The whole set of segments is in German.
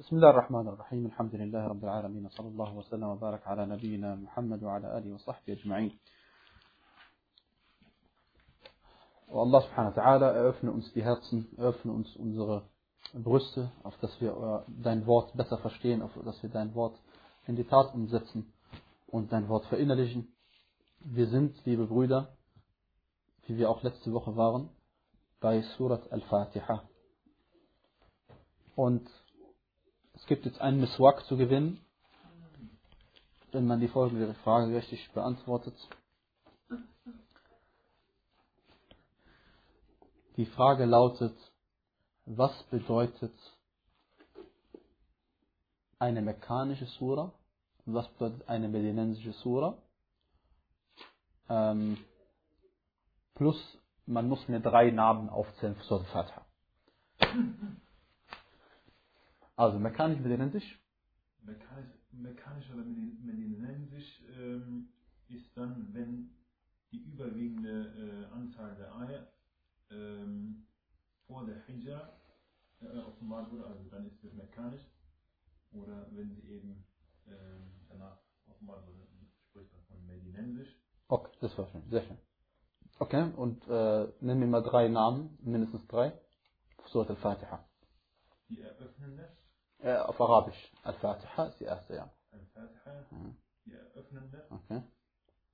بسم الله الرحمن الرحيم الحمد لله رب العالمين صلى الله وسلم وبارك على نبينا محمد وعلى آله وصحبه أجمعين Und Allah subhanahu wa ta'ala eröffne uns die Herzen, eröffne uns unsere Brüste, auf dass wir dein Wort besser verstehen, auf dass wir dein Wort in die Tat umsetzen und dein Wort verinnerlichen. Wir sind, liebe Brüder, wie wir auch letzte Woche waren, bei Surat al-Fatiha. Und es gibt jetzt einen Miswak zu gewinnen, wenn man die folgende Frage richtig beantwortet. Die Frage lautet, was bedeutet eine mekanische Sura und was bedeutet eine medinensische Sura? Ähm, plus, man muss mir drei Namen aufzählen für Surah Also mekanisch, medinensisch? Mekanisch, mekanisch oder medinensisch ähm, ist dann, wenn die überwiegende äh, Anzahl der Eier ähm, vor der Hijra äh, offenbart wurde, also dann ist es mekanisch. Oder wenn sie eben ähm, danach offenbart wurde, spricht man von medinensisch. Okay, das war schön, sehr schön. Okay, und äh, nimm mir mal drei mindestens drei. Surat al-Fatiha. Die eröffnende. Äh, auf Arabisch. Al-Fatiha ist die erste, ja. Al-Fatiha, Mhm. die eröffnende. Okay.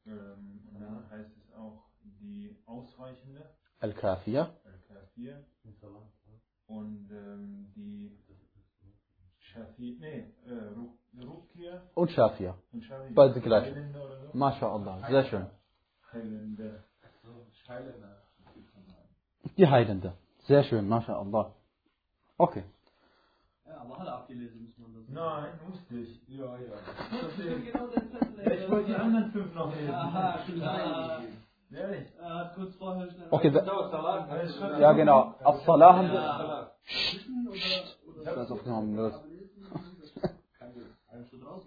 Ähm, und dann heißt es auch die ausweichende, Al-Kafiyah. Al-Kafir. Und ähm, die Shafi, nee, äh, Ru- Rukia Und Shafiyah. und Shafi. Beide gleich. Heilende so. MashaAllah, sehr schön. Heilende. Die Heilende. Sehr schön, MashaAllah. Okay. Ja, aber alle abgelesen muss man das sagen. Nein, musste ich. Ja, ja. Das genau. Ich wollte die anderen fünf noch lesen. Aha, klar. Ehrlich. Er hat kurz vorher schnell. Okay, da, ja genau. As-Salah haben wir. Ich weiß aufgenommen, los.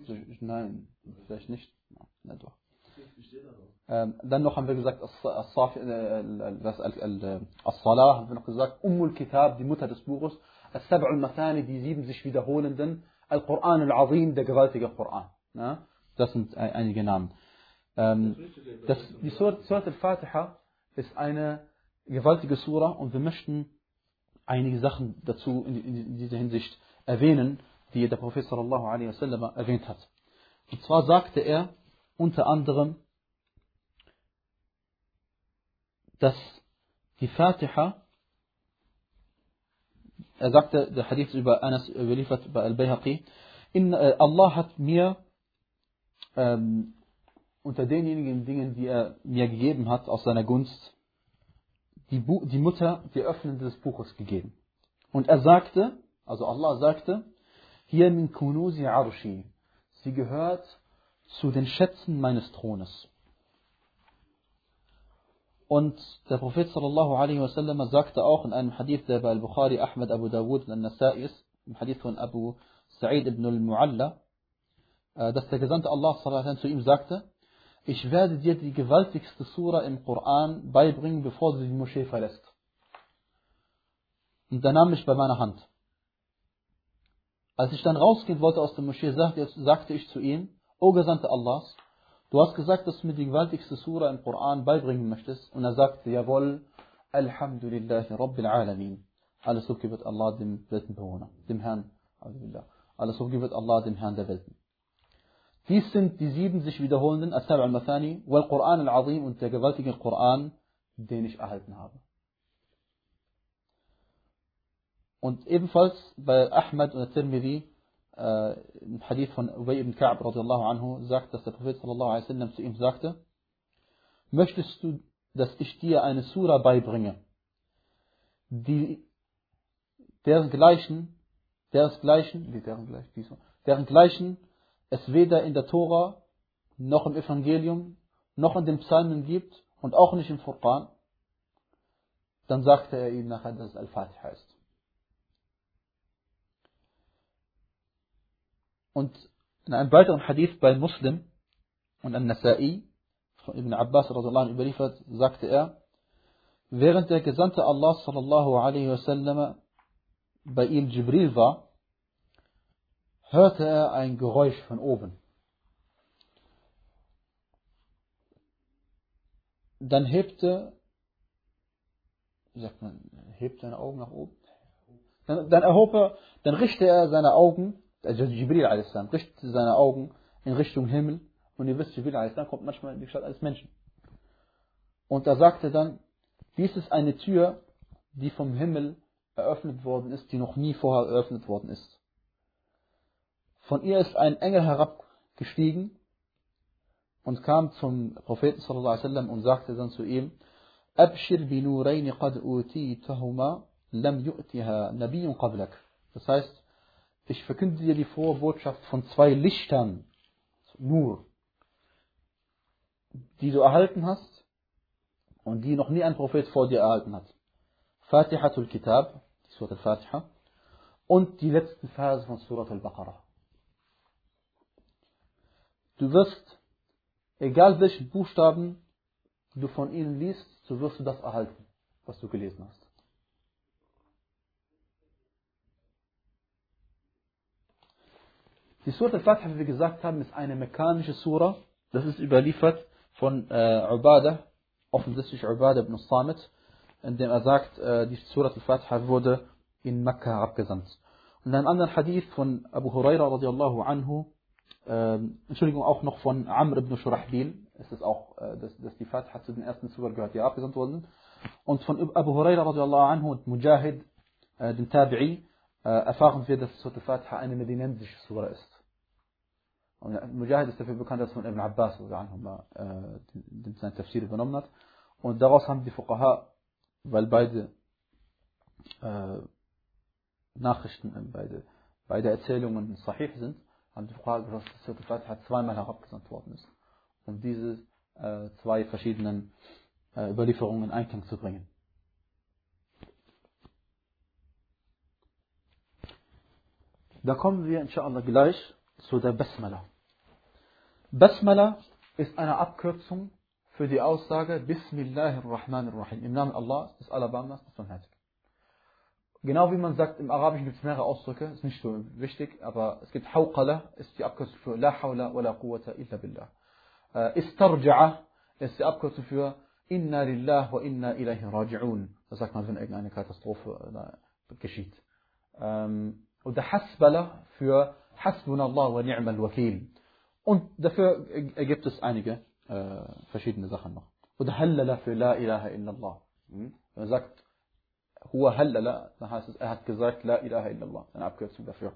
Nein, vielleicht nicht. Nicht doch. Ähm, dann noch haben wir gesagt, äh, das Al- Al- As-Salah haben wir noch gesagt, Ummul Kitab, die Mutter des Buches, As-Sab'ul Mathani, die sieben sich wiederholenden, Al-Quran Al-Azim, der gewaltige Koran. Ja? Das sind ein- einige Namen. Ähm, das, die Surat, Surat Al-Fatiha ist eine gewaltige Sura und wir möchten einige Sachen dazu in, in, in dieser Hinsicht erwähnen, die der Prophet sallallahu alaihi wasallam erwähnt hat. Und zwar sagte er unter anderem, dass die Fatiha, er sagte, der Hadith über Anas überliefert bei Al-Bayhaqi, äh, Allah hat mir ähm, unter denjenigen Dingen, die er mir gegeben hat, aus seiner Gunst, die, Bu die Mutter, die Öffnung des Buches gegeben. Und er sagte, also Allah sagte, hier min kunuzi arshi, sie gehört zu den Schätzen meines Thrones. Und der Prophet sallallahu alaihi wasallam sagte auch in einem Hadith, der bei Al-Bukhari, Ahmad, Abu Dawud und Al-Nasai ist, im Hadith von Abu Sa'id ibn al-Mu'alla, äh, dass der Gesandte Allah sallallahu zu ihm sagte, ich werde dir die gewaltigste Sura im Koran beibringen, bevor du die Moschee verlässt. Und er nahm mich bei meiner Hand. Als ich dann rausgehen wollte aus der Moschee, sagte ich zu ihm, O Gesandte Allahs, du hast gesagt, dass du mir die gewaltigste Sura im Koran beibringen möchtest. Und er sagte, jawohl, Alhamdulillahi Rabbil Alamin. Alles Lob gebet Allah dem Weltenbewohner, dem Herrn. Alles Lob gebet Allah dem Herrn der Welten. Dies sind die sieben sich wiederholenden As-Sab' al-Mathani, wal Quran al-Azim und der gewaltige Koran, den ich erhalten habe. Und ebenfalls bei Ahmad und Tirmidhi, im Hadith von Ubay ibn Ka'b anhu, sagt, dass der Prophet sallallahu alaihi wasallam zu ihm sagte, möchtest du, dass ich dir eine Sura beibringe, die, deren gleichen, deren gleichen, wie deren gleich, diesmal, deren gleichen es weder in der Tora, noch im Evangelium, noch in den Psalmen gibt und auch nicht im Furqan, dann sagte er ihm nachher, dass es Al-Fatiha ist. Und in einem weiteren Hadith bei Muslim und An-Nasa'i von Ibn Abbas anhu überliefert, sagte er, während der Gesandte Allah sallallahu alaihi wasallam bei ihm Jibril war, hörte er ein Geräusch von oben. Dann hebte, wie sagt man, hebt seine Augen nach oben. Dann, dann erhob er, dann richtete er seine Augen, also Jibril a.s. richtete seine Augen in Richtung Himmel. Und ihr wisst, Jibril a.s. kommt manchmal in die Gestalt eines Menschen. Und er sagte dann, dies ist eine Tür, die vom Himmel eröffnet worden ist, die noch nie vorher eröffnet worden ist. Von ihr ist ein Engel herabgestiegen und kam zum Propheten sallallahu alaihi wasallam und sagte dann zu ihm, Abshir bi nurayn qad utitahuma lam yu'tiha nabiyyun qablak. Das heißt, ich verkünde dir die frohe Botschaft von zwei Lichtern, nur, die du erhalten hast und die noch nie ein Prophet vor dir erhalten hat. Fatihatul Kitab, die Surat al-Fatiha, und die letzten Verse von Surat al-Baqarah. Du wirst, egal welchen Buchstaben du von ihnen liest, so wirst du das erhalten, was du gelesen hast. Die Surah Al-Fatiha, wie wir gesagt haben, ist eine mekanische Surah. Das ist überliefert von äh, Ubadah, offensichtlich Ubadah ibn Samit, in dem er sagt, äh, die Surah Al-Fatiha wurde in Mekka herabgesandt. Und in einem anderen Hadith von Abu Huraira radiallahu anhu, äh, Entschuldigung, auch noch von Amr ibn Shurahbil, ist es auch, äh, dass, dass die Fatiha zu den ersten Surah gehört, die abgesandt wurden. Und von Abu Huraira radiallahu anhu und Mujahid, äh, dem Tabi'i, erfahren wir, dass Surah Al-Fatiha eine medinensische Surah ist. Und Mujahid ist dafür bekannt, dass von Ibn Abbas äh, den sein Tafsir übernommen hat. Und daraus haben die Fuqaha, weil beide äh, Nachrichten, äh, beide, beide Erzählungen sahih sind, haben die Fuqaha gesagt, dass Surah Al-Fatiha zweimal herabgesandt worden ist, um diese äh, zwei verschiedenen äh, Überlieferungen in Einklang zu bringen. Da kommen wir inshallah gleich zu der Basmala. Basmala ist eine Abkürzung für die Aussage Bismillahirrahmanirrahim. Im Namen Allah, des Alabamas, des Barmherzigen. Genau wie man sagt, im Arabischen gibt es mehrere Ausdrücke, ist nicht so wichtig, aber es gibt Hawqala, ist die Abkürzung für La hawla wa la quwwata illa billah. Äh, Istarja'a ist die Abkürzung für Inna lillah wa inna ilayhi raji'un. Das sagt man, wenn irgendeine Katastrophe äh, geschieht. Ähm, oder Hasbala für Hasbunallah wa ni'mal wakil. Und dafür gibt es einige äh, verschiedene Sachen noch. Oder Hallala für La ilaha illallah. Hm? Wenn man sagt, Huwa Hallala, dann heißt es, er hat gesagt La ilaha illallah. Eine Abkürzung dafür.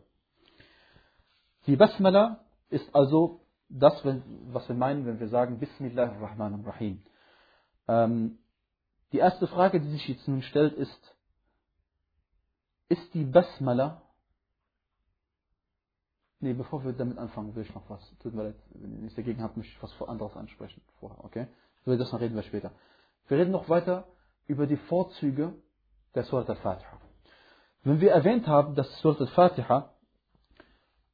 Die Basmala ist also das, was wir meinen, wenn wir sagen Bismillahirrahmanirrahim. Ähm, die erste Frage, die sich jetzt nun stellt, ist, ist die Basmala Nee, bevor wir damit anfangen, will ich noch was. Tut mir leid, wenn ihr nichts dagegen habt, möchte ich was anderes ansprechen vorher, okay? Über das reden wir später. Wir reden noch weiter über die Vorzüge der Surat al-Fatiha. Wenn wir erwähnt haben, dass Surat al-Fatiha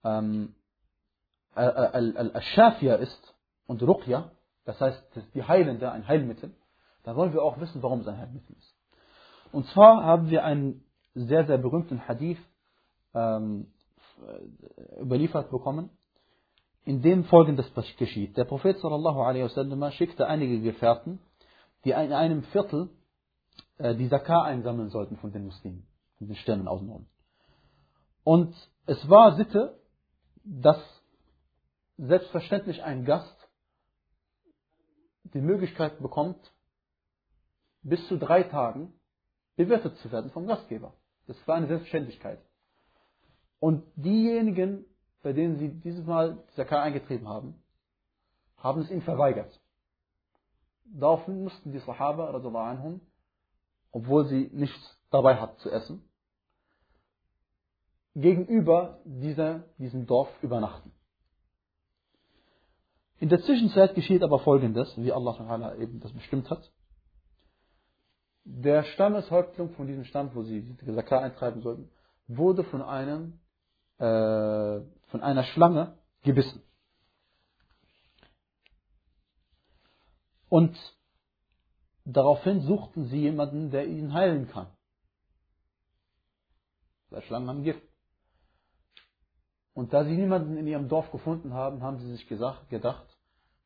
ähm, al-Shafia ist und Ruqya, das heißt, das die Heilende, ein Heilmittel, dann wollen wir auch wissen, warum es ein Heilmittel ist. Und zwar haben wir einen sehr, sehr berühmten Hadith ähm, überliefert bekommen, in dem folgendes geschieht. Der Prophet sallallahu alaihi wasallam schickte einige Gefährten, die in einem Viertel äh, die Zakah einsammeln sollten von den Muslimen, von den Stämmen außenrum. Und es war Sitte, dass selbstverständlich ein Gast die Möglichkeit bekommt, bis zu drei Tagen bewirtet zu werden vom Gastgeber. Das war eine Selbstverständlichkeit. Und diejenigen, bei denen sie dieses Mal Zakah eingetrieben haben, haben es ihnen verweigert. Daraufhin mussten die Sahaba, anhum, obwohl sie nichts dabei hatten zu essen, gegenüber dieser, diesem Dorf übernachten. In der Zwischenzeit geschieht aber Folgendes, wie Allah eben das bestimmt hat. Der Stammeshäuptling von diesem Stamm, wo sie die Zakah eintreiben sollten, wurde von einem äh, von einer Schlange gebissen. Und daraufhin suchten sie jemanden, der ihn heilen kann. Weil Schlangen haben Gift. Und da sie niemanden in ihrem Dorf gefunden haben, haben sie sich gesagt, gedacht,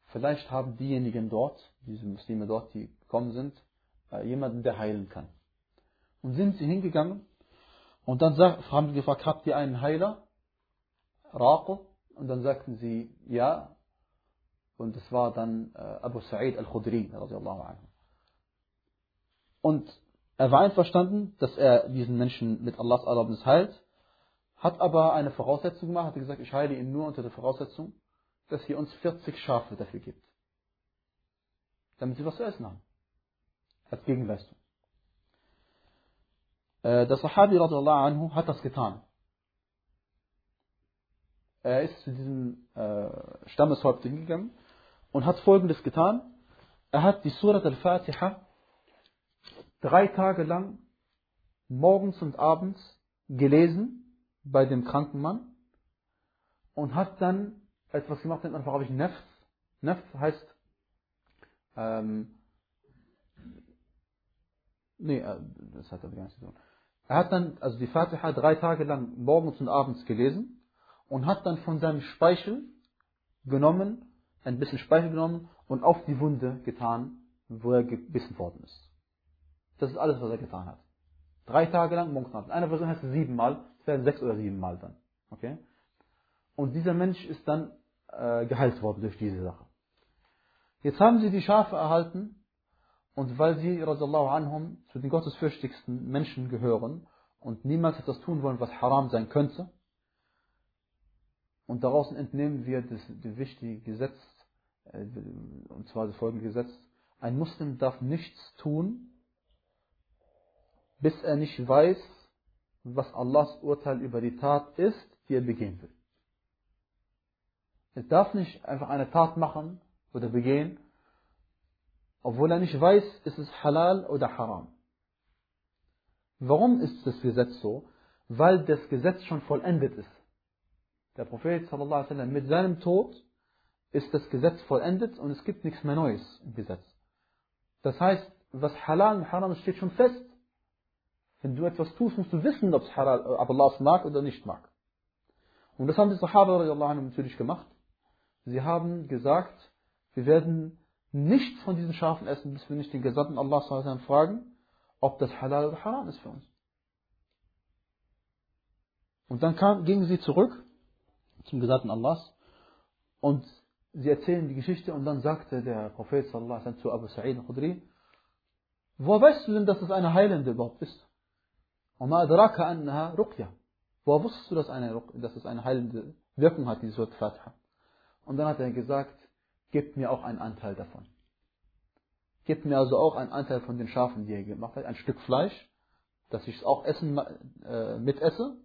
vielleicht haben diejenigen dort, diese Muslime dort, die gekommen sind, äh, jemanden, der heilen kann. Und sind sie hingegangen und dann haben sie gefragt, habt ihr einen Heiler? Raqo? Und dann sagten sie, ja. Und es war dann äh, Abu Sa'id al-Khudri. Und er war einverstanden, dass er diesen Menschen mit Allahs Erlaubnis heilt, hat aber eine Voraussetzung gemacht, hat gesagt, ich heile ihn nur unter der Voraussetzung, dass ihr uns 40 Schafe dafür gibt. Damit sie was zu essen haben. Als Gegenleistung. Äh, der Sahabi anhu hat das getan. Er ist zu diesem äh, Stammeshäuptling hingegangen und hat folgendes getan. Er hat die Surat al-Fatiha drei Tage lang morgens und abends gelesen bei dem kranken Mann und hat dann etwas gemacht, nennt man auf Arabisch Nefs. Nefs heißt, ähm, nee, äh, das hat er gar nicht tun. Er hat dann, also die Fatiha drei Tage lang morgens und abends gelesen und hat dann von seinem Speichel genommen, ein bisschen Speichel genommen und auf die Wunde getan, wo er gebissen worden ist. Das ist alles, was er getan hat. Drei Tage lang morgens abends. Eine Person heißt siebenmal, es werden sechs oder siebenmal dann. Okay? Und dieser Mensch ist dann äh, geheilt worden durch diese Sache. Jetzt haben sie die Schafe erhalten und weil sie, radiallahu anhum, zu den gottesfürchtigsten Menschen gehören und niemals etwas tun wollen, was haram sein könnte, und daraus entnehmen wir das, das wichtige Gesetz, äh, und zwar das folgende Gesetz, ein Muslim darf nichts tun, bis er nicht weiß, was Allahs Urteil über die Tat ist, die er begehen will. Er darf nicht einfach eine Tat machen oder begehen, obwohl er nicht weiß, ist es halal oder haram. Warum ist das Gesetz so? Weil das Gesetz schon vollendet ist. Der Prophet sallallahu alaihi mit seinem Tod ist das Gesetz vollendet und es gibt nichts mehr Neues im Gesetz. Das heißt, was halal und haram ist, steht schon fest. Wenn du etwas tust, musst du wissen, ob es halal, ob Allah es mag oder nicht mag. Und das haben die Sahaba natürlich gemacht. Sie haben gesagt, wir werden nichts von diesen Schafen essen, bis wir nicht den Gesandten Allah fragen, ob das halal oder haram ist für uns. Und dann kam, gingen sie zurück zum Gesandten Allahs und sie erzählen die Geschichte und dann sagte der Prophet sallallahu zu Abu Sa'id al-Khudri, wo weißt du denn, dass es eine Heilende überhaupt ist? وما أدراك أنها رقية. Woher wusstest du, dass, eine, dass es eine heilende Wirkung hat, diese Surat Fatiha? Und dann hat er gesagt, gebt mir auch einen Anteil davon. Gebt mir also auch einen Anteil von den Schafen, die ihr gemacht habt, ein Stück Fleisch, dass ich es auch essen, äh, mitesse,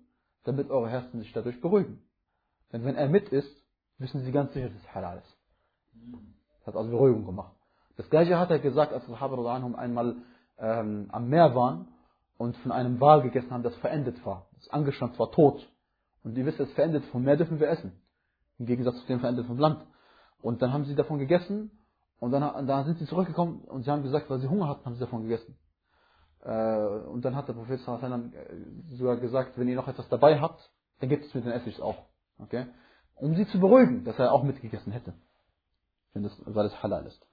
damit eure Herzen sich dadurch beruhigen. Denn wenn er mit ist, wissen sie ganz sicher, dass es halal ist. Das hat also Beruhigung gemacht. Das gleiche hat er gesagt, als Sahaba einmal ähm, am Meer waren und von einem Wal gegessen haben, das verendet war. Das angeschwemmt war, tot. Und die wissen, es verendet, vom Meer dürfen wir essen. Im Gegensatz zu dem verendet vom Land. Und dann haben sie davon gegessen und dann, dann sind sie zurückgekommen und sie haben gesagt, weil sie Hunger hatten, haben sie davon gegessen. Äh, und dann hat der Prophet äh, sogar gesagt, wenn ihr noch etwas dabei habt, dann gibt es mit den Essigs auch. Okay? Um sie zu beruhigen, dass er auch mitgegessen hätte. Wenn das, weil es halal ist.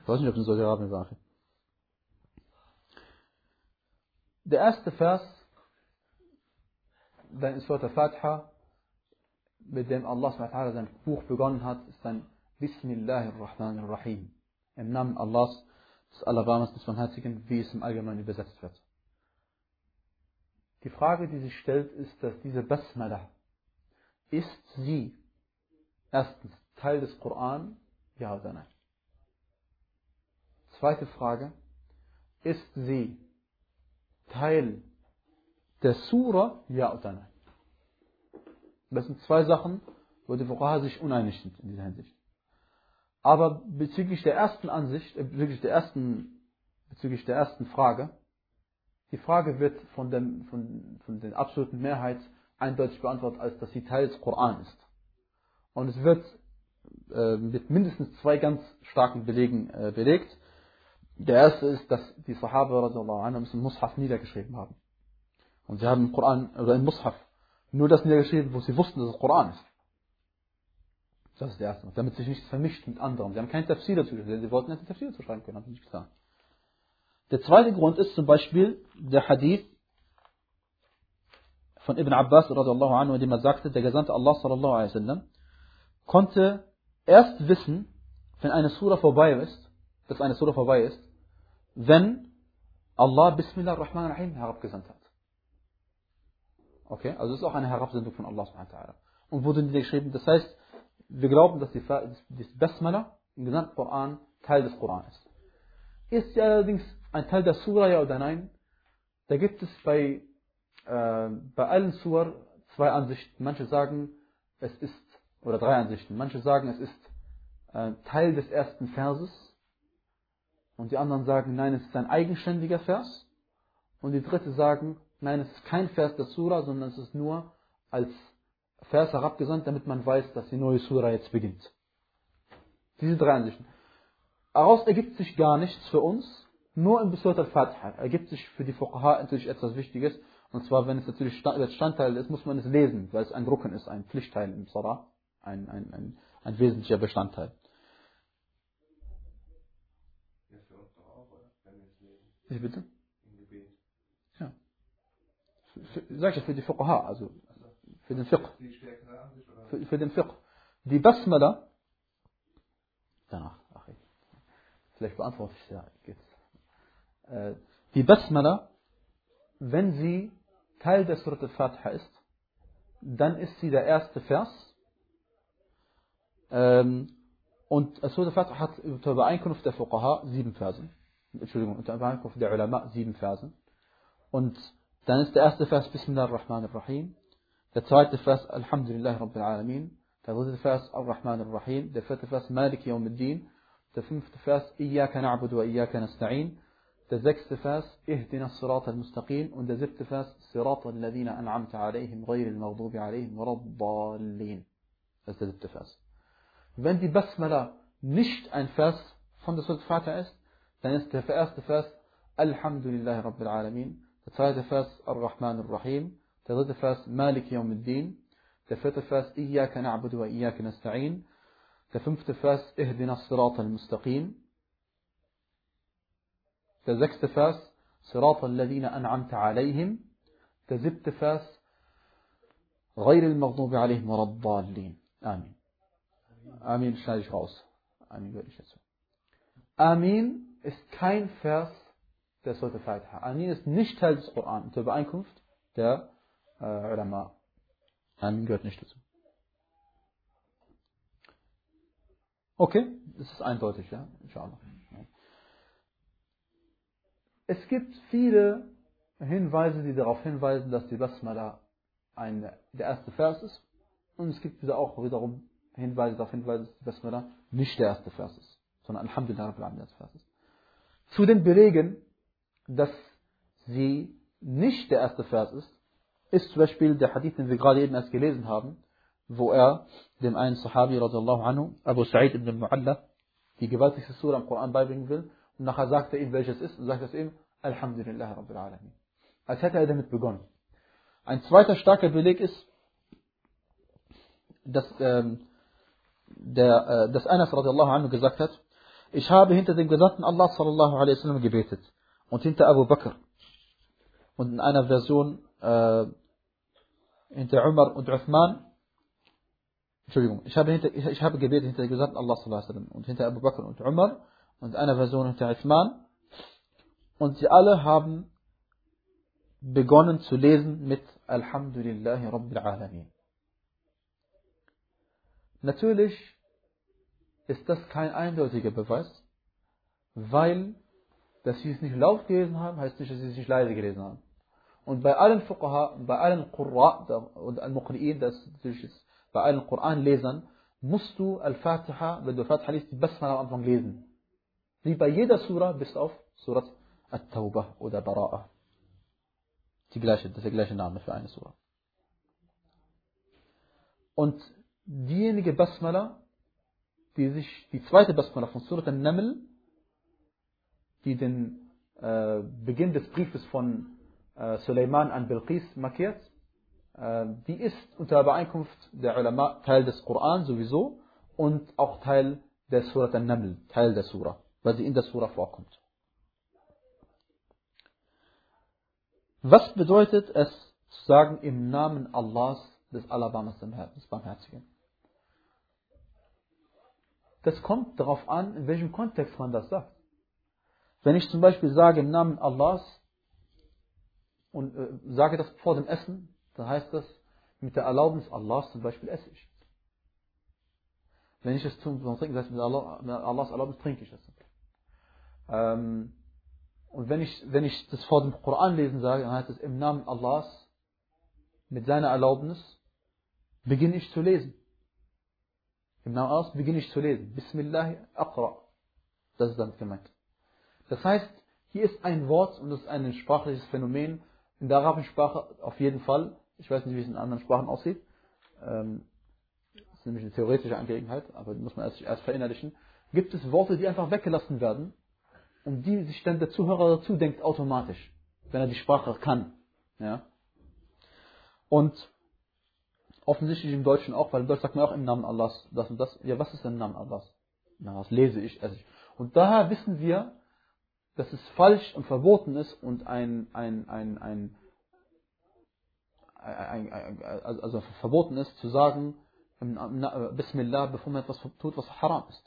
Ich weiß nicht, ob es in Saudi-Arabien war. Der erste Vers, dann in Surat al-Fatiha, mit dem Allah sein Buch begonnen hat, ist dann Bismillahirrahmanirrahim. Im Namen Allahs, des Alabamas des Barmherzigen, wie es im Allgemeinen übersetzt wird. Die Frage, die sich stellt, ist, dass diese Basmala, ist sie erstens Teil des Koran, ja oder nein? Zweite Frage, ist sie Teil der Sura, ja oder nein? Das sind zwei Sachen, wo die Fuqaha sich uneinig sind in dieser Hinsicht. Aber bezüglich der ersten Ansicht, äh, bezüglich der ersten, bezüglich der ersten Frage, die Frage wird von, dem, von, von der absoluten Mehrheit eindeutig beantwortet, als dass sie Teil des Koran ist. Und es wird äh, mit mindestens zwei ganz starken Belegen äh, belegt. Der erste ist, dass die Sahaba anhum im Mushaf niedergeschrieben haben. Und sie haben im Koran, oder im Mushaf, nur das niedergeschrieben, wo sie wussten, dass es Koran ist. Das ist der erste. Damit sich nichts vermischt mit anderen. Sie haben keinen Tafsir dazu geschrieben. Sie wollten nicht Tafsir dazu schreiben können, haben sie nicht getan. Der zweite Grund ist zum Beispiel der Hadith von Ibn Abbas radiallahu anhu, in dem er sagte, der Gesandte Allah sallallahu alaihi wasallam konnte erst wissen, wenn eine Sura vorbei ist, dass eine Sura vorbei ist, wenn Allah Bismillah ar-Rahman ar-Rahim herabgesandt hat. Okay, also ist auch eine Herabsendung von Allah subhanahu wa ta'ala. Und wurde niedergeschrieben, das heißt, wir glauben, dass die, Basmala im gesamten Koran Teil des Koran ist. Ist sie allerdings ein Teil der Sura, ja oder nein? Da gibt es bei, äh, bei allen Sur zwei Ansichten. Manche sagen, es ist, oder drei Ansichten. Manche sagen, es ist äh, Teil des ersten Verses. Und die anderen sagen, nein, es ist ein eigenständiger Vers. Und die dritte sagen, nein, es ist kein Vers der Sura, sondern es ist nur als Vers herabgesandt, damit man weiß, dass die neue Sura jetzt beginnt. Diese drei Ansichten. Daraus ergibt sich gar nichts für uns, nur im Surat al-Fatiha ergibt sich für die Fuqaha natürlich etwas Wichtiges. Und zwar, wenn es natürlich Bestandteil ist, muss man es lesen, weil es ein Drucken ist, ein Pflichtteil im Sarah, ein, ein, ein, ein wesentlicher Bestandteil. Ja, für uns doch auch, oder? Wenn wir es lesen. Wie bitte? Im Gebet. Ja. Für, für, sag ich ja für die Fuqaha, also für den Fiqh. Für, für den Fiqh. Die Basmala, danach, ach, vielleicht beantworte ich es ja jetzt. Äh, Die Basmala, wenn sie Teil der Surat al-Fatiha ist, dann ist sie der erste Vers. Ähm, Und Surat al-Fatiha hat unter Übereinkunft der Fuqaha sieben Versen. Entschuldigung, unter Übereinkunft der Ulama sieben Versen. Und dann ist der erste Vers Bismillah ar-Rahman ar-Rahim. Der zweite Vers Alhamdulillah Rabbil Alamin. Der dritte Vers Ar-Rahman ar-Rahim. Vierte Vers Malik Yawm al-Din. Der fünfte Vers Iyaka na'budu wa Iyaka nasta'in. Der sechste Vers Ihdina as-Sirat al-Mustaqim. Und der siebte Vers Sirat al-Ladina an'amta alayhim ghayr al-Maghdubi alayhim Raddallin. Das ist der siebte Vers. Wenn die Basmala nicht ein Vers von der Surat Fatiha ist, dann ist der erste Vers Alhamdulillah Rabbil Alamin. Der zweite Vers Ar-Rahman Ar-Rahim. تلتفاس مالك يوم الدين تفتفاس إياك نعبد وإياك نستعين تفمفتفاس اهدنا الصراط المستقيم تزكتفاس صراط الذين أنعمت عليهم تزبتفاس غير المغضوب عليهم ولا الضالين آمين آمين شاجي خاص آمين غير آمين ist kein Vers der Sorte Fatiha. Amin ist nicht Teil des Koran. Zur Beeinkunft der äh, Ulama. Amin gehört nicht dazu. Okay, das ist eindeutig, ja, inshallah. Es gibt viele Hinweise, die darauf hinweisen, dass die Basmala ein, der erste Vers ist. Und es gibt wieder auch wiederum Hinweise darauf hinweisen, dass die Basmala nicht der erste Vers ist, sondern Alhamdulillah der erste Vers ist. Zu den Belegen, dass sie nicht der erste Vers ist, ist zum Beispiel der Hadith, den wir gerade eben erst gelesen haben, wo er dem einen Sahabi anhu, Abu Sa'id ibn al-Mu'alla, die gewaltigste Surah im Koran beibringen will, und nachher sagt er ihm, welches ist, und sagt es ihm, Alhamdulillah Rabbil Alamin. Als hätte er damit begonnen. Ein zweiter starker Beleg ist, dass, ähm, der, äh, dass Anas radiallahu anhu gesagt hat, ich habe hinter dem Gesandten Allah sallallahu alaihi wasallam gebetet und hinter Abu Bakr und in einer Version äh, hinter Umar und Uthman Entschuldigung, ich habe, hinter, ich, ich habe gebetet hinter Gesandten Allah und hinter Abu Bakr und Umar und einer Version hinter Uthman und sie alle haben begonnen zu lesen mit Alhamdulillahi Rabbil Alamin. Natürlich ist das kein eindeutiger Beweis, weil, dass sie es nicht laut gelesen haben, heißt nicht, dass sie es nicht leise gelesen haben. Und bei allen Fuqaha, bei allen Qurra und Al-Muqri'in, das natürlich ist, bei allen Quran-Lesern, musst du Al-Fatiha, wenn du Al-Fatiha liest, die Basmala am Anfang lesen. Wie bei jeder Surah bis auf Surat At-Tawbah oder Bara'a. Die gleiche, das ist der gleiche Name für eine Surah. Und diejenige Basmala, die sich, die zweite Basmala von Surat Al-Naml, die den äh, Beginn des Briefes von äh, Suleiman an Bilqis markiert. Äh, die ist unter Übereinkunft der Ulama Teil des Koran sowieso und auch Teil der Surat al-Naml, Teil der Surah, weil sie in der Surah vorkommt. Was bedeutet es zu sagen im Namen Allahs des Alabamas des Barmherzigen? Das kommt darauf an, in welchem Kontext man das sagt. Wenn ich zum Beispiel sage im Namen Allahs und äh, sage das vor dem Essen, dann heißt das mit der Erlaubnis Allahs zum Beispiel esse ich. Wenn ich es zum Trinken, das heißt mit, Allah, mit Allahs Erlaubnis trinke ich es. Ähm, und wenn ich, wenn ich das vor dem Koran lesen sage, dann heißt es im Namen Allahs, mit seiner Erlaubnis, beginne ich zu lesen. Im Namen Allahs beginne ich zu lesen. Bismillah Aqra. Das ist damit gemeint. Das heißt, hier ist ein Wort und das ist ein sprachliches Phänomen. In der arabischen Sprache auf jeden Fall. Ich weiß nicht, wie es in anderen Sprachen aussieht. Ähm, das ist nämlich eine theoretische Angelegenheit, aber die muss man erst, erst verinnerlichen. Gibt es Worte, die einfach weggelassen werden und die sich dann der Zuhörer dazu denkt automatisch, wenn er die Sprache kann. Ja? Und offensichtlich im Deutschen auch, weil im Deutschen sagt man auch im Namen Allahs das und das. Ja, was ist denn im Namen Allahs? Na, was lese ich, esse ich. Und daher wissen wir, dass es falsch und verboten ist und ein, ein, ein, ein, ein, ein also verboten ist zu sagen, Bismillah, bevor man etwas tut, was haram ist.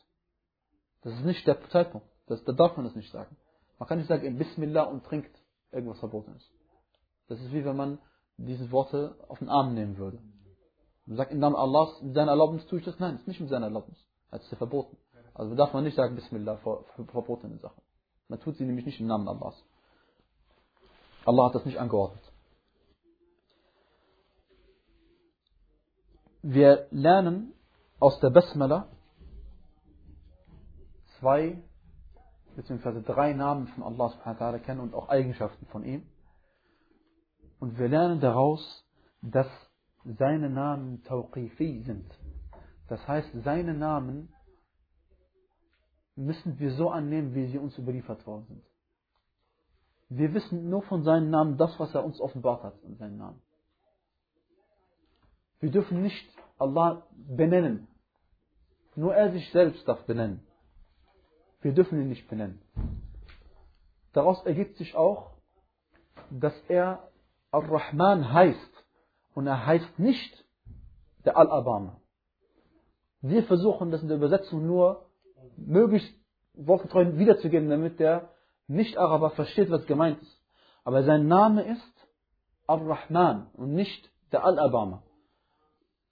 Das ist nicht der Zeitpunkt. Das, da darf man das nicht sagen. Man kann nicht sagen, Bismillah und trinkt irgendwas verboten ist. Das ist wie wenn man diese Worte auf den Arm nehmen würde. Man sagt im Namen Allahs, mit seiner Erlaubnis tue ich das. Nein, das ist nicht mit seiner Erlaubnis. Das ist verboten. Also darf man nicht sagen Bismillah vor, verbotenen Sachen. Man tut sie nämlich nicht im Namen Allahs. Allah hat das nicht angeordnet. Wir lernen aus der Basmala zwei bzw. drei Namen von Allah subhanahu kennen und auch Eigenschaften von ihm. Und wir lernen daraus, dass seine Namen Tawqifi sind. Das heißt, seine Namen müssen wir so annehmen, wie sie uns überliefert worden sind. Wir wissen nur von seinen Namen das, was er uns offenbart hat in seinen Namen. Wir dürfen nicht Allah benennen. Nur er sich selbst darf benennen. Wir dürfen ihn nicht benennen. Daraus ergibt sich auch, dass er Ar-Rahman heißt. Und er heißt nicht der Al-Abama. Wir versuchen das in der Übersetzung nur möglichst wortgetreu wiederzugeben, damit der Nicht-Araber versteht, was gemeint ist. Aber sein Name ist Ar-Rahman und nicht der Al-Abama.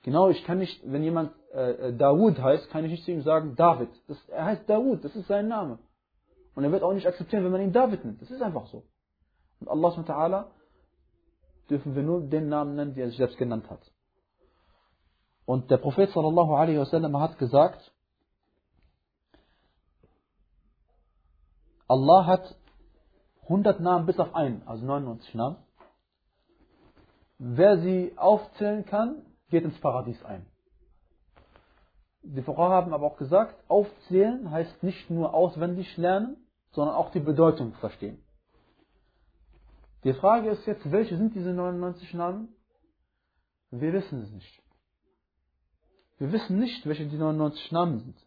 Genau, ich kann nicht, wenn jemand äh, Dawud heißt, kann ich nicht zu ihm sagen David. Das, er heißt Dawud, das ist sein Name. Und er wird auch nicht akzeptieren, wenn man ihn David nennt. Das ist einfach so. Und Allah subhanahu dürfen wir nur den Namen nennen, den er sich selbst genannt hat. Und der Prophet sallallahu alaihi wasallam hat gesagt, Allah hat 100 Namen bis auf einen, also 99 Namen. Wer sie aufzählen kann, geht ins Paradies ein. Die Fuqaha haben aber auch gesagt, aufzählen heißt nicht nur auswendig lernen, sondern auch die Bedeutung verstehen. Die Frage ist jetzt, welche sind diese 99 Namen? Wir wissen es nicht. Wir wissen nicht, welche die 99 Namen sind.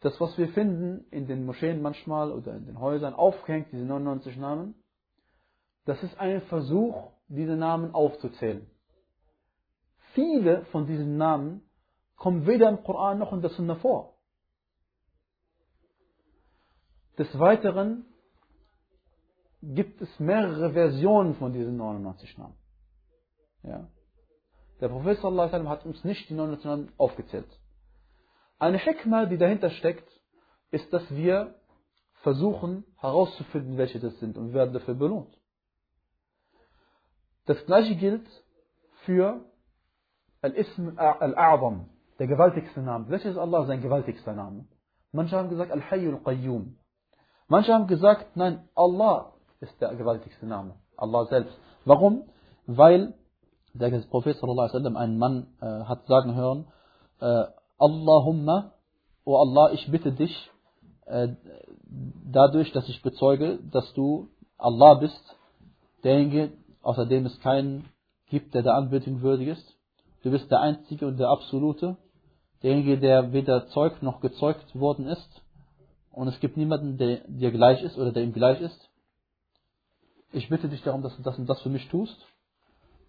Das, was wir finden in den Moscheen manchmal oder in den Häusern aufgehängt, diese 99 Namen, das ist ein Versuch, diese Namen aufzuzählen. Viele von diesen Namen kommen weder im Koran noch in der Sunna vor. Des Weiteren gibt es mehrere Versionen von diesen 99 Namen. Ja. Der Prophet sallallahu hat uns nicht die 99 Namen aufgezählt. Eine Hikmah, die dahinter steckt, ist, dass wir versuchen herauszufinden, welche das sind und werden dafür belohnt. Das gleiche gilt für Al-Ism Al-A'zam, der gewaltigste Name. Welches ist Allah sein gewaltigster Name? Manche haben gesagt Al-Hayyul Qayyum. Manche haben gesagt, nein, Allah ist der gewaltigste Name. Allah selbst. Warum? Weil der Prophet sallallahu alaihi wasallam einen Mann äh, hat sagen hören, äh, Allahumma, O Allah, ich bitte dich, äh, dadurch, dass ich bezeuge, dass du Allah bist, derjenige, außer dem es keinen gibt, der der Anbetung würdig ist. Du bist der Einzige und der Absolute, derjenige, der weder zeugt noch gezeugt worden ist. Und es gibt niemanden, der dir gleich ist oder der ihm gleich ist. Ich bitte dich darum, dass du das und das für mich tust.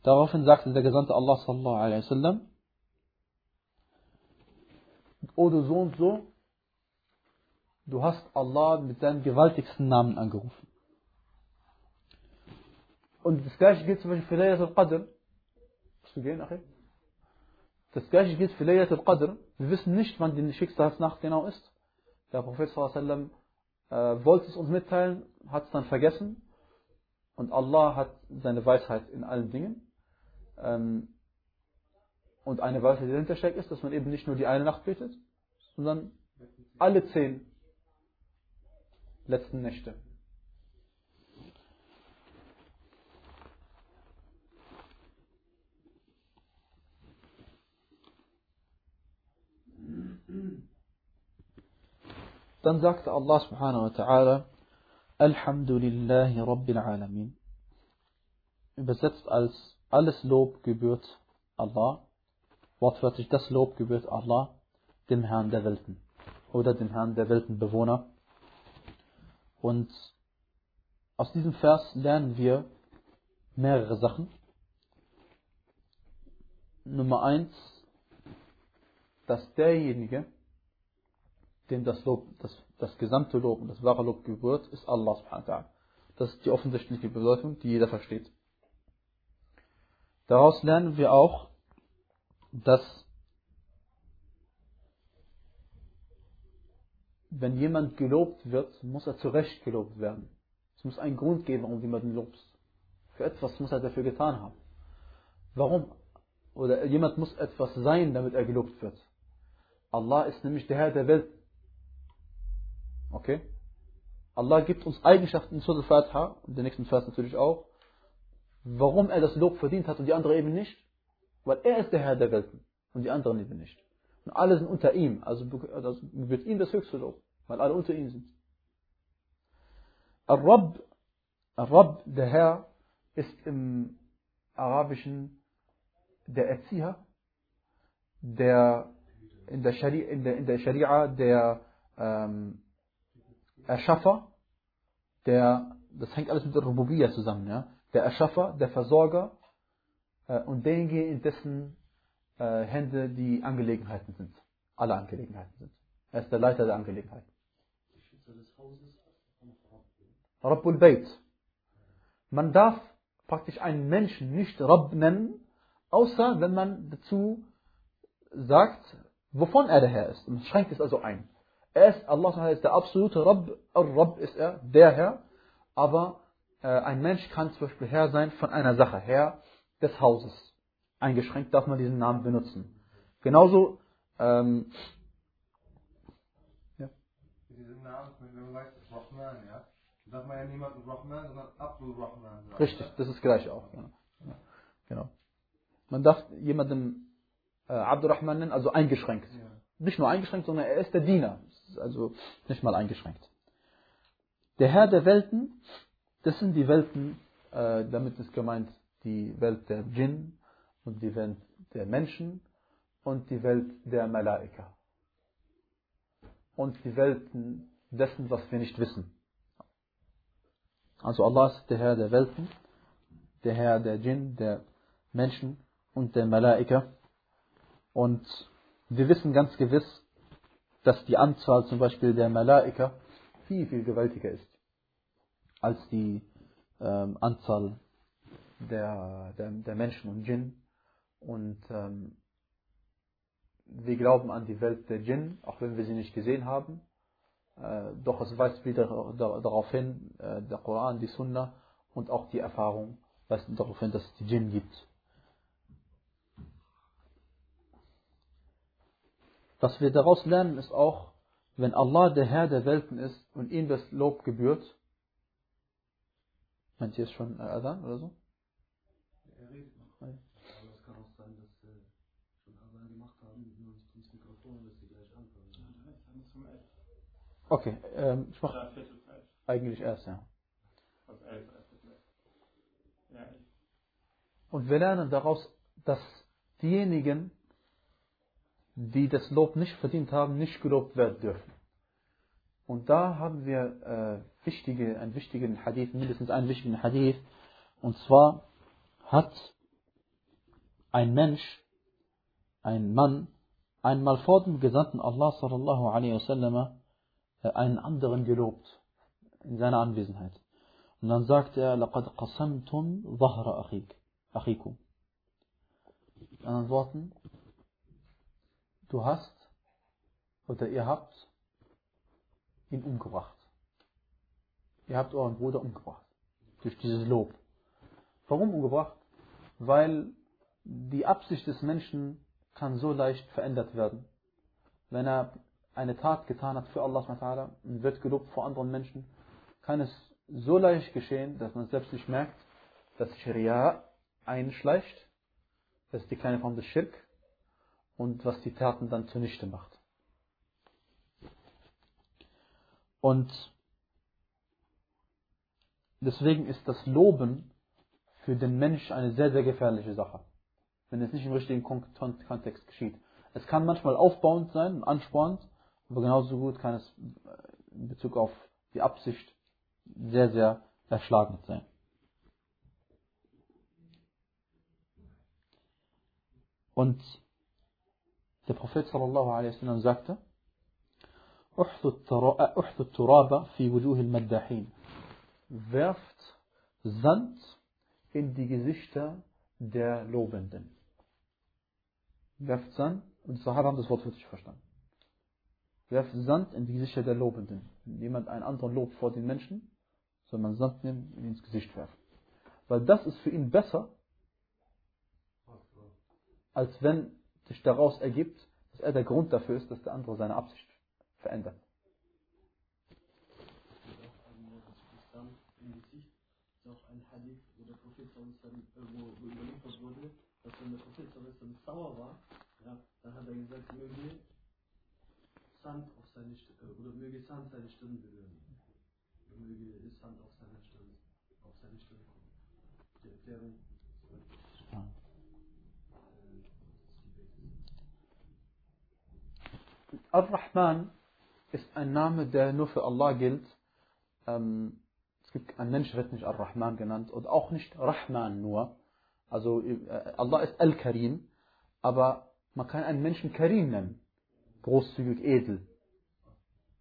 Daraufhin sagte der Gesandte Allah sallallahu alaihi wasallam, O du so und so, du hast Allah mit seinem gewaltigsten Namen angerufen. Und das gleiche gilt zum Beispiel für Laylat al-Qadr. Musst du gehen, Achim? Das gleiche gilt für Laylat al-Qadr. Wir wissen nicht, wann die Schicksalsnacht genau ist. Der Prophet äh, wollte es uns mitteilen, hat es dann vergessen. Und Allah hat seine Weisheit in allen Dingen. Ähm, und eine Weisheit, die dahinter steckt, ist, dass man eben nicht nur die eine Nacht betet, sondern alle zehn letzten Nächte. Dann sagte Allah subhanahu wa ta'ala, Alhamdulillahi Rabbil Alamin. Übersetzt als alles Lob gebührt Allah. Wortwörtlich das Lob gebührt Allah, dem Herrn der Welten. Oder dem Herrn der Weltenbewohner. Und aus diesem Vers lernen wir mehrere Sachen. Nummer eins, dass derjenige, dem das Lob, das, das gesamte Lob und das wahre Lob gebührt, ist Allah subhanahu wa. Das ist die offensichtliche Bedeutung, die jeder versteht. Daraus lernen wir auch, dass wenn jemand gelobt wird, muss er zu Recht gelobt werden. Es muss einen Grund geben, warum du jemanden lobst. Für etwas muss er dafür getan haben. Warum? Oder jemand muss etwas sein, damit er gelobt wird. Allah ist nämlich der Herr der Welt. Okay? Allah gibt uns Eigenschaften in Surah Al-Fatiha, und den nächsten Vers natürlich auch, warum er das Lob verdient hat und die anderen eben nicht. Weil er ist der Herr der Welten und die anderen eben nicht. Und alle sind unter ihm, also wird ihm das höchste Lob, weil alle unter ihm sind. Ar-Rabb, Ar-Rabb, der Herr, ist im Arabischen der Erzieher, der in der Scharia, in der, in der, Scharia der ähm, Erschaffer, der, das hängt alles mit der Rububiyya zusammen, ja, der Erschaffer, der Versorger und derjenige, in dessen äh, Hände die Angelegenheiten sind, alle Angelegenheiten sind. Er ist der Leiter der Angelegenheiten. Rabbul Bayt. Man darf praktisch einen Menschen nicht Rabb nennen, außer wenn man dazu sagt, wovon er der Herr ist. Man schränkt es also ein. Er ist, Allah ist der absolute Rabb, Ar-Rabb ist er, der Herr, aber äh, ein Mensch kann zum Beispiel Herr sein von einer Sache, Herr des Hauses. Eingeschränkt darf man diesen Namen benutzen. Genauso, ähm, ja. Diesen Namen, wenn man sagt, Rahman, ja, darf man ja niemanden Rahman, sondern Abdul Rahman sagen. Richtig, das ist gleich auch. Genau. genau. Man darf jemanden äh, Abdurrahman nennen, also eingeschränkt. Ja. Nicht nur eingeschränkt, sondern er ist der Diener. Also nicht mal eingeschränkt. Der Herr der Welten, das sind die Welten, äh, damit ist gemeint die Welt der Djinn und die Welt der Menschen und die Welt der Malaika. Und die Welten dessen, was wir nicht wissen. Also Allah ist der Herr der Welten, der Herr der Djinn, der Menschen und der Malaika. Und wir wissen ganz gewiss, dass die Anzahl zum Beispiel der Malaika viel, viel gewaltiger ist als die ähm, Anzahl der, der, der, Menschen und Djinn. Und ähm, wir glauben an die Welt der Djinn, auch wenn wir sie nicht gesehen haben. Äh, doch es weist wieder darauf hin, äh, der Koran, die Sunna und auch die Erfahrung weist darauf hin, dass es die Djinn gibt. Was wir daraus lernen, ist auch, wenn Allah der Herr der Welten ist und ihm das Lob gebührt, meint ihr es schon äh, Adhan oder so? Er redet noch. Aber es kann auch sein, dass sie schon Adhan gemacht haben, nur nicht ins Mikrofon, dass sie gleich anfangen. Okay, ähm, ich mache eigentlich erst, ja. Also elf, elf, elf. Ja, elf. Und wir lernen daraus, dass diejenigen, die das Lob nicht verdient haben, nicht gelobt werden dürfen. Und da haben wir äh, wichtige, einen wichtigen Hadith, mindestens einen wichtigen Hadith. Und zwar hat ein Mensch, ein Mann, einmal vor dem Gesandten Allah sallallahu alaihi wasallam einen anderen gelobt in seiner Anwesenheit. Und dann sagt er, لَقَدْ قَسَمْتُمْ ظَهْرَ أَخِيكَ أَخِيكُمْ In anderen Worten, du hast oder ihr habt ihn umgebracht. Ihr habt euren Bruder umgebracht. Durch dieses Lob. Warum umgebracht? Weil die Absicht des Menschen kann so leicht verändert werden. Wenn er eine Tat getan hat für Allah SWT und wird gelobt vor anderen Menschen, kann es so leicht geschehen, dass man selbst nicht merkt, dass Sharia einschleicht, das ist die kleine Form des Schirk und was die Taten dann zunichte macht. Und deswegen ist das Loben für den Mensch eine sehr, sehr gefährliche Sache, wenn es nicht im richtigen Kon Kon Kontext geschieht. Es kann manchmal aufbauend sein und anspornend, aber genauso gut kann es äh, in Bezug auf die Absicht sehr, sehr erschlagend sein. Und der Prophet sallallahu alaihi wasallam sagte, "Uhthu الترا- äh, uhthu التراب في وجوه المداحين." Werft Sand in die Gesichter der Lobenden. Werft Sand, und die Sahaba haben das Wort wirklich verstanden. Werft Sand in die Gesichter der Lobenden. Wenn jemand einen anderen lobt vor den Menschen, soll man Sand nehmen und ihn ins Gesicht werfen. Weil das ist für ihn besser, als wenn sich daraus ergibt, dass er der Grund dafür ist, dass der andere seine Absicht verändert. Wo überliefert wurde, dass wenn der Prophet sauer war, dann hat er gesagt, möge Sand auf seine äh, oder möge Sand seine Stirn berühren. Möge Sand auf seine Stirn, auf seine Stirn kommen. Die Erklärung. Ja. Äh, Ar-Rahman ist ein Name, der nur für Allah gilt. Ähm, es gibt, ein Mensch wird nicht Ar-Rahman genannt und auch nicht Rahman nur. Also äh, Allah ist Al-Karim, aber man kann einen Menschen Karim nennen. Großzügig, edel.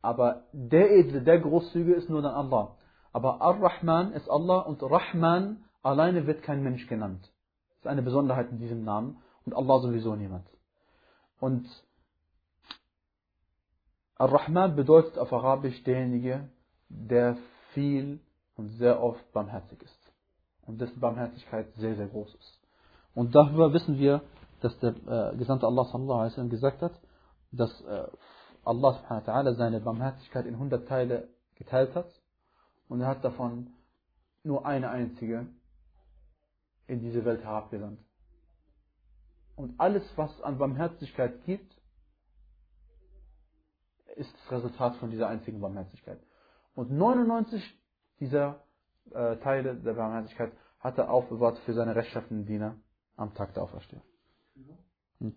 Aber der Edle, der Großzügige ist nur dann Allah. Aber Ar-Rahman ist Allah und Rahman alleine wird kein Mensch genannt. Das ist eine Besonderheit in diesem Namen und Allah sowieso niemand. Und Ar-Rahman bedeutet auf Arabisch derjenige, der viel und sehr oft barmherzig ist. Und dessen Barmherzigkeit sehr, sehr groß ist. Und darüber wissen wir, dass der äh, Gesandte Allah sallallahu alaihi wasallam gesagt hat, dass äh, Allah subhanahu wa ta'ala seine Barmherzigkeit in 100 Teile geteilt hat und er hat davon nur eine einzige in diese Welt herabgesandt. Und alles, was an Barmherzigkeit gibt, ist das Resultat von dieser einzigen Barmherzigkeit. Und 99 dieser äh, Teile der Barmherzigkeit hat er aufbewahrt für seine rechtschaffenen Diener am Tag der Auferstehung. Hm.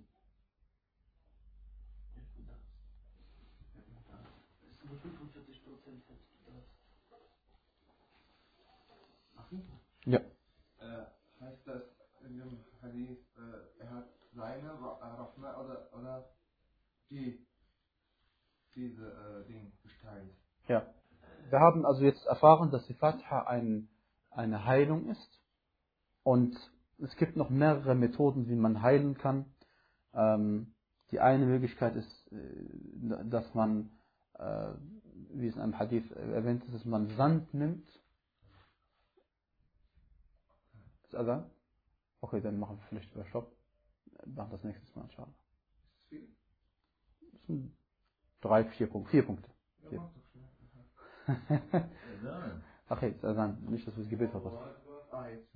Das ist nur 45 Prozent hättest du das. Ach, Ja. Äh, heißt das in dem Hadith, äh, er hat seine äh, Rahma oder, oder die, diese äh, Ding geteilt? Ja. Wir haben also jetzt erfahren, dass die Fatiha ein, eine Heilung ist. Und es gibt noch mehrere Methoden, wie man heilen kann. Ähm, die eine Möglichkeit ist, äh, dass man, äh, wie es in einem Hadith erwähnt ist, dass man Sand nimmt. Ist Adhan? Okay, dann machen wir vielleicht über Stopp. Machen das nächstes Mal, inshallah. Ist das viel? Das sind drei, vier Punkte. Vier Punkte. Ja, Vier. mach doch schnell. Ach, okay, ist Adhan. Nicht, dass wir das Gebet verpassen. Ah, jetzt.